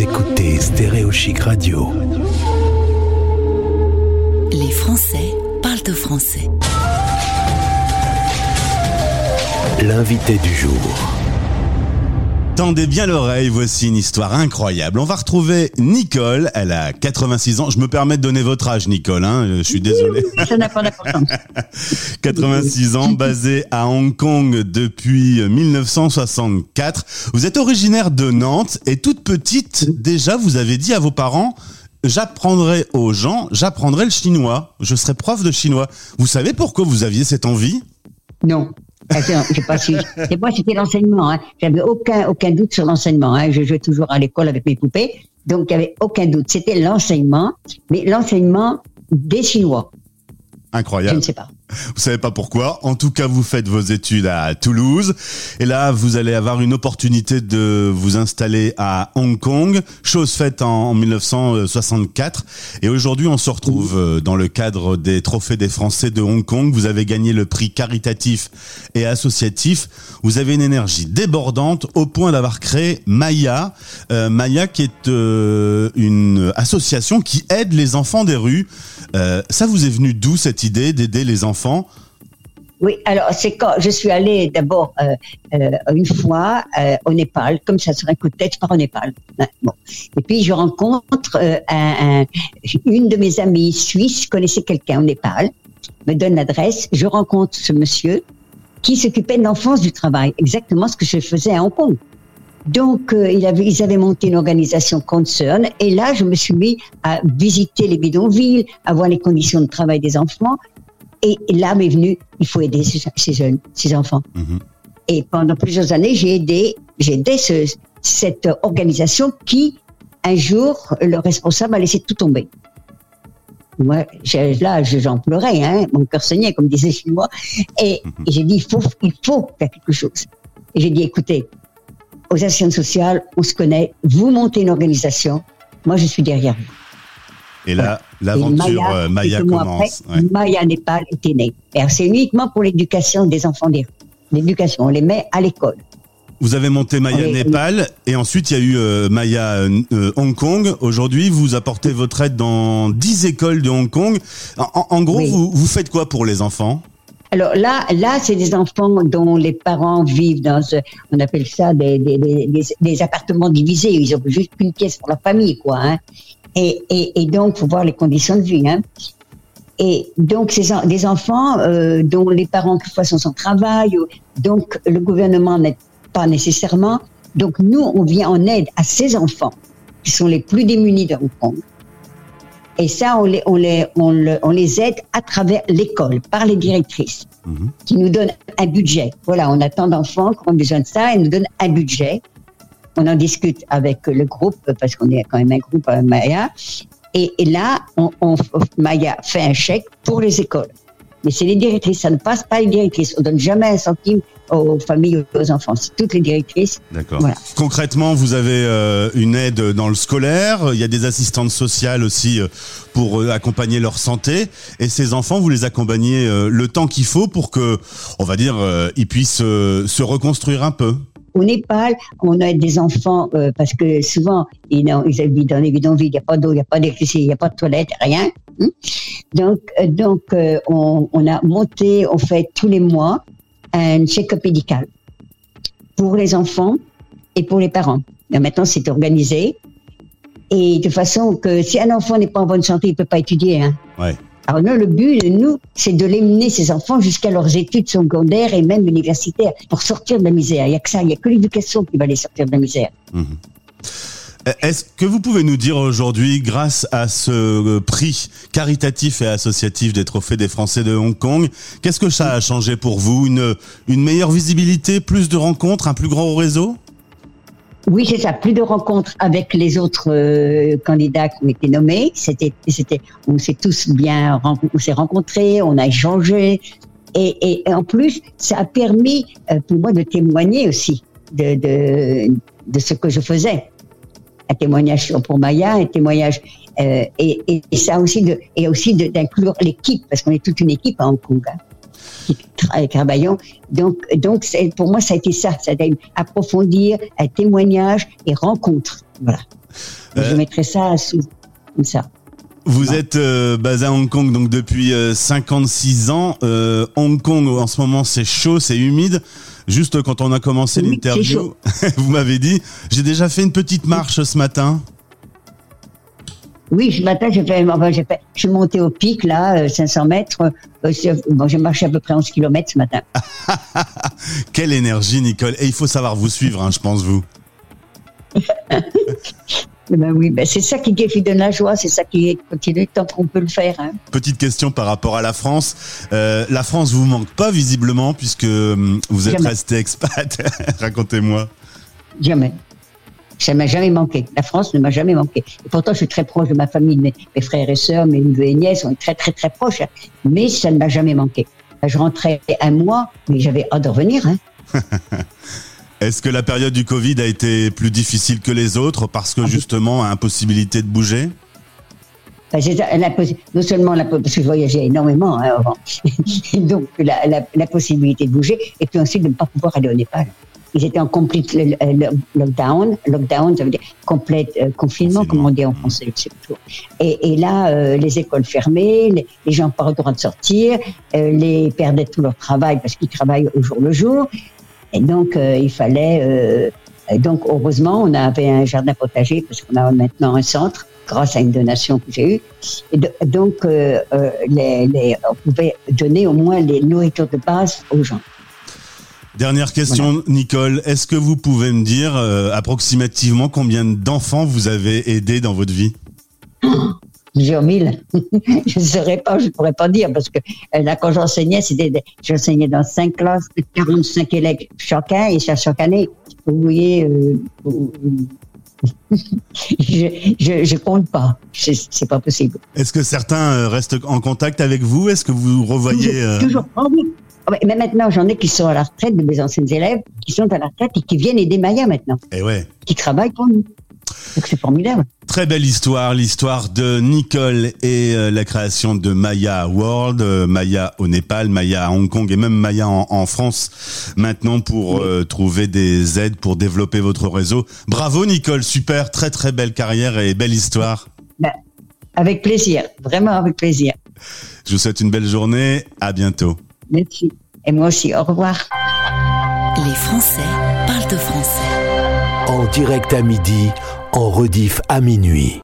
Vous écoutez Stéréo Chic Radio. Les Français parlent au français. L'invité du jour. Tendez bien l'oreille, voici une histoire incroyable. On va retrouver Nicole, elle a 86 ans. Je me permets de donner votre âge, Nicole, hein, je suis désolé. Ça n'a pas d'importance. 86 ans, basée à Hong Kong depuis 1964. Vous êtes originaire de Nantes et toute petite, déjà, vous avez dit à vos parents, j'apprendrai aux gens, j'apprendrai le chinois, je serai prof de chinois. Vous savez pourquoi vous aviez cette envie? Non. J'ai pas. Et moi, c'était l'enseignement. Hein. J'avais aucun, aucun doute sur l'enseignement. Hein. Je jouais toujours à l'école avec mes poupées. Donc, il n'y avait aucun doute. C'était l'enseignement, mais l'enseignement des Chinois. Je Incroyable. ne sais pas. Vous savez pas pourquoi. En tout cas, vous faites vos études à Toulouse. Et là, vous allez avoir une opportunité de vous installer à Hong Kong. Chose faite en 1964. Et aujourd'hui, on se retrouve euh, dans le cadre des trophées des Français de Hong Kong. Vous avez gagné le prix caritatif et associatif. Vous avez une énergie débordante au point d'avoir créé Maya. Euh, Maya qui est euh, une association qui aide les enfants des rues. Ça vous est venu d'où cette idée d'aider les enfants Oui, alors c'est quand je suis allée d'abord euh, euh, une fois euh, au Népal, comme ça serait tête, je pars au Népal. Bon. Et puis je rencontre un- un- une de mes amies suisses, connaissait quelqu'un au Népal, me donne l'adresse, je rencontre ce monsieur qui s'occupait de l'enfance du travail, exactement ce que je faisais à Hong Kong. Donc, ils avaient monté une organisation Concern, et là, je me suis mis à visiter les bidonvilles, à voir les conditions de travail des enfants, et là m'est venu, il faut aider ces, ces jeunes, ces enfants. Mhm. Et pendant plusieurs années, j'ai aidé, j'ai aidé ce- cette organisation qui, un jour, le responsable a laissé tout tomber. Moi, là, je- j'en pleurais, hein, mon cœur saignait, comme disait chez moi. Et, et j'ai dit, il faut, il faut faire quelque chose. Et j'ai dit, écoutez, aux associations sociales, on se connaît, vous montez une organisation, moi je suis derrière vous. Et là, l'aventure euh, Maya, quelques mois commence. après, Ouais. Maya Népal était née. C'est uniquement pour l'éducation des enfants des. L'éducation, on les met à l'école. Vous avez monté Maya Oui. Népal et ensuite il y a eu euh, Maya euh, euh, Hong Kong. Aujourd'hui, vous apportez votre aide dans 10 écoles de Hong Kong. En, gros, Oui. vous, vous faites quoi pour les enfants? Alors là, là, c'est des enfants dont les parents vivent dans, ce- on appelle ça des, des, des, des- des appartements divisés. Ils ont juste une pièce pour la famille, quoi. Hein. Et, et, et donc, faut voir les conditions de vie. Hein. Et donc, c'est des enfants euh, dont les parents quelquefois sont sans travail. ou- Donc, le gouvernement n'aide pas nécessairement. Donc, nous, on vient en aide à ces enfants qui sont les plus démunis de Hong Kong. Et ça, on les, on les, on le- on les aide à travers l'école, par les directrices, Mhm. qui nous donnent un budget. Voilà, on a tant d'enfants qui ont besoin de ça, elles nous donnent un budget. On en discute avec le groupe, parce qu'on est quand même un groupe à Maya. Et, et là, on, on- Maya fait un chèque pour les écoles. Mais c'est les directrices, ça ne passe pas les directrices. On donne jamais un centime aux familles, ou aux enfants. C'est toutes les directrices. D'accord. Voilà. Concrètement, vous avez euh, une aide dans le scolaire. Il y a des assistantes sociales aussi euh, pour euh, accompagner leur santé. Et ces enfants, vous les accompagnez euh, le temps qu'il faut pour que, on va dire, euh, ils puissent euh, se reconstruire un peu. Au Népal, on a des enfants, euh, parce que souvent, ils, ils habitent dans les bidonvilles, il n'y a pas d'eau, il n'y a pas d'électricité, il n'y a pas de toilette, rien. hein. Donc, euh, donc euh, on, on a monté, on fait tous les mois un check-up médical pour les enfants et pour les parents. Maintenant, c'est organisé. Et de façon que si un enfant n'est pas en bonne santé, il peut pas étudier. Hein. Ouais. Alors nous, le but, nous, c'est de les mener, ces enfants, jusqu'à leurs études secondaires et même universitaires, pour sortir de la misère. Il n'y a que ça, il n'y a que l'éducation qui va les sortir de la misère. Mhm. Est-ce que vous pouvez nous dire aujourd'hui, grâce à ce euh, prix caritatif et associatif des trophées des Français de Hong Kong, qu'est-ce que ça a changé pour vous? Une meilleure visibilité, plus de rencontres, un plus grand réseau? Oui, c'est ça. Plus de rencontres avec les autres euh, candidats qui ont été nommés. C'était, c'était, on s'est tous bien, on s'est rencontrés, on a échangé, et, et, et en plus, ça a permis euh, pour moi de témoigner aussi de, de, de ce que je faisais. Un témoignage pour Maya, un témoignage euh, et, et, ça aussi de, et aussi d'inclure l'équipe parce qu'on est toute une équipe à Hong Kong. hein, travaillons. Donc, donc pour moi, ça a été ça, ça a été approfondir un témoignage et rencontre. Voilà. Euh, Je mettrai ça sous, comme ça. Vous êtes euh, basé à Hong Kong donc depuis euh, 56 ans. Euh, Hong Kong en ce moment c'est chaud, c'est humide. Juste quand on a commencé Oui, l'interview, vous m'avez dit j'ai déjà fait une petite marche ce matin. Oui, ce matin, j'ai fait, enfin, j'ai fait, je suis monté au pic, là, euh, 500 mètres. Euh, bon, j'ai marché à peu près 11 km ce matin. Quelle énergie Nicole Et il faut savoir vous suivre, hein, je pense vous. Eh Ben oui, ben c'est ça qui, qui donne la joie, c'est ça qui continue tant qu'on peut le faire. Hein. Petite question par rapport à la France. Euh, la France vous manque pas visiblement puisque hum, vous êtes Jamais. resté expat. Racontez-moi. Jamais. Ça m'a jamais manqué. La France ne m'a jamais manqué. Et pourtant, je suis très proche de ma famille, de mes, mes frères et sœurs, mes neveux et nièces, on est très, très, très proches. Mais ça ne m'a jamais manqué. Je rentrais un mois, mais j'avais hâte de revenir. Hein. Est-ce que la période du Covid a été plus difficile que les autres parce que justement impossibilité de bouger? Possi- non seulement la, parce que je voyageais énormément hein, avant, donc la, la, la possibilité de bouger, et puis ensuite de ne pas pouvoir aller au Népal. Ils étaient en complete le- le- lockdown. Lockdown, ça veut dire complète euh, confinement, comme on dit en français. plus. Et, et là, euh, les écoles fermées, les, les gens pas le droit de sortir, euh, les perdaient tout leur travail parce qu'ils travaillent au jour le jour. Et donc, euh, il fallait. euh, donc, heureusement, on avait un jardin potager parce qu'on a maintenant un centre grâce à une donation que j'ai eue. Et de- donc, les, les- on pouvait donner au moins les nourritures de base aux gens. Dernière question, Nicole. Est-ce que vous pouvez me dire euh, approximativement combien d'enfants vous avez aidé dans votre vie? Plusieurs mille. je ne saurais pas, je ne pourrais pas dire parce que euh, là, quand j'enseignais, c'était, j'enseignais dans cinq classes de 45 élèves chacun et ça chaque année. Vous voyez, euh, je, je, je compte pas. C'est, pas possible. Est-ce que certains restent en contact avec vous? Est-ce que vous revoyez Toujours. Ah oui. Ah mais maintenant, j'en ai qui sont à la retraite, de mes anciens élèves, qui sont à la retraite et qui viennent aider Maya maintenant, Eh ouais. qui travaillent pour nous. Donc c'est formidable. Très belle histoire, l'histoire de Nicole et euh, la création de Maya World, euh, Maya au Népal, Maya à Hong Kong et même Maya en, en France maintenant pour euh, trouver des aides pour développer votre réseau. Bravo Nicole, super, très très belle carrière et belle histoire. Ben, avec plaisir, vraiment avec plaisir. Je vous souhaite une belle journée, à bientôt. Merci. Et moi aussi, au revoir. Les Français parlent de français. En direct à midi, en rediff à minuit.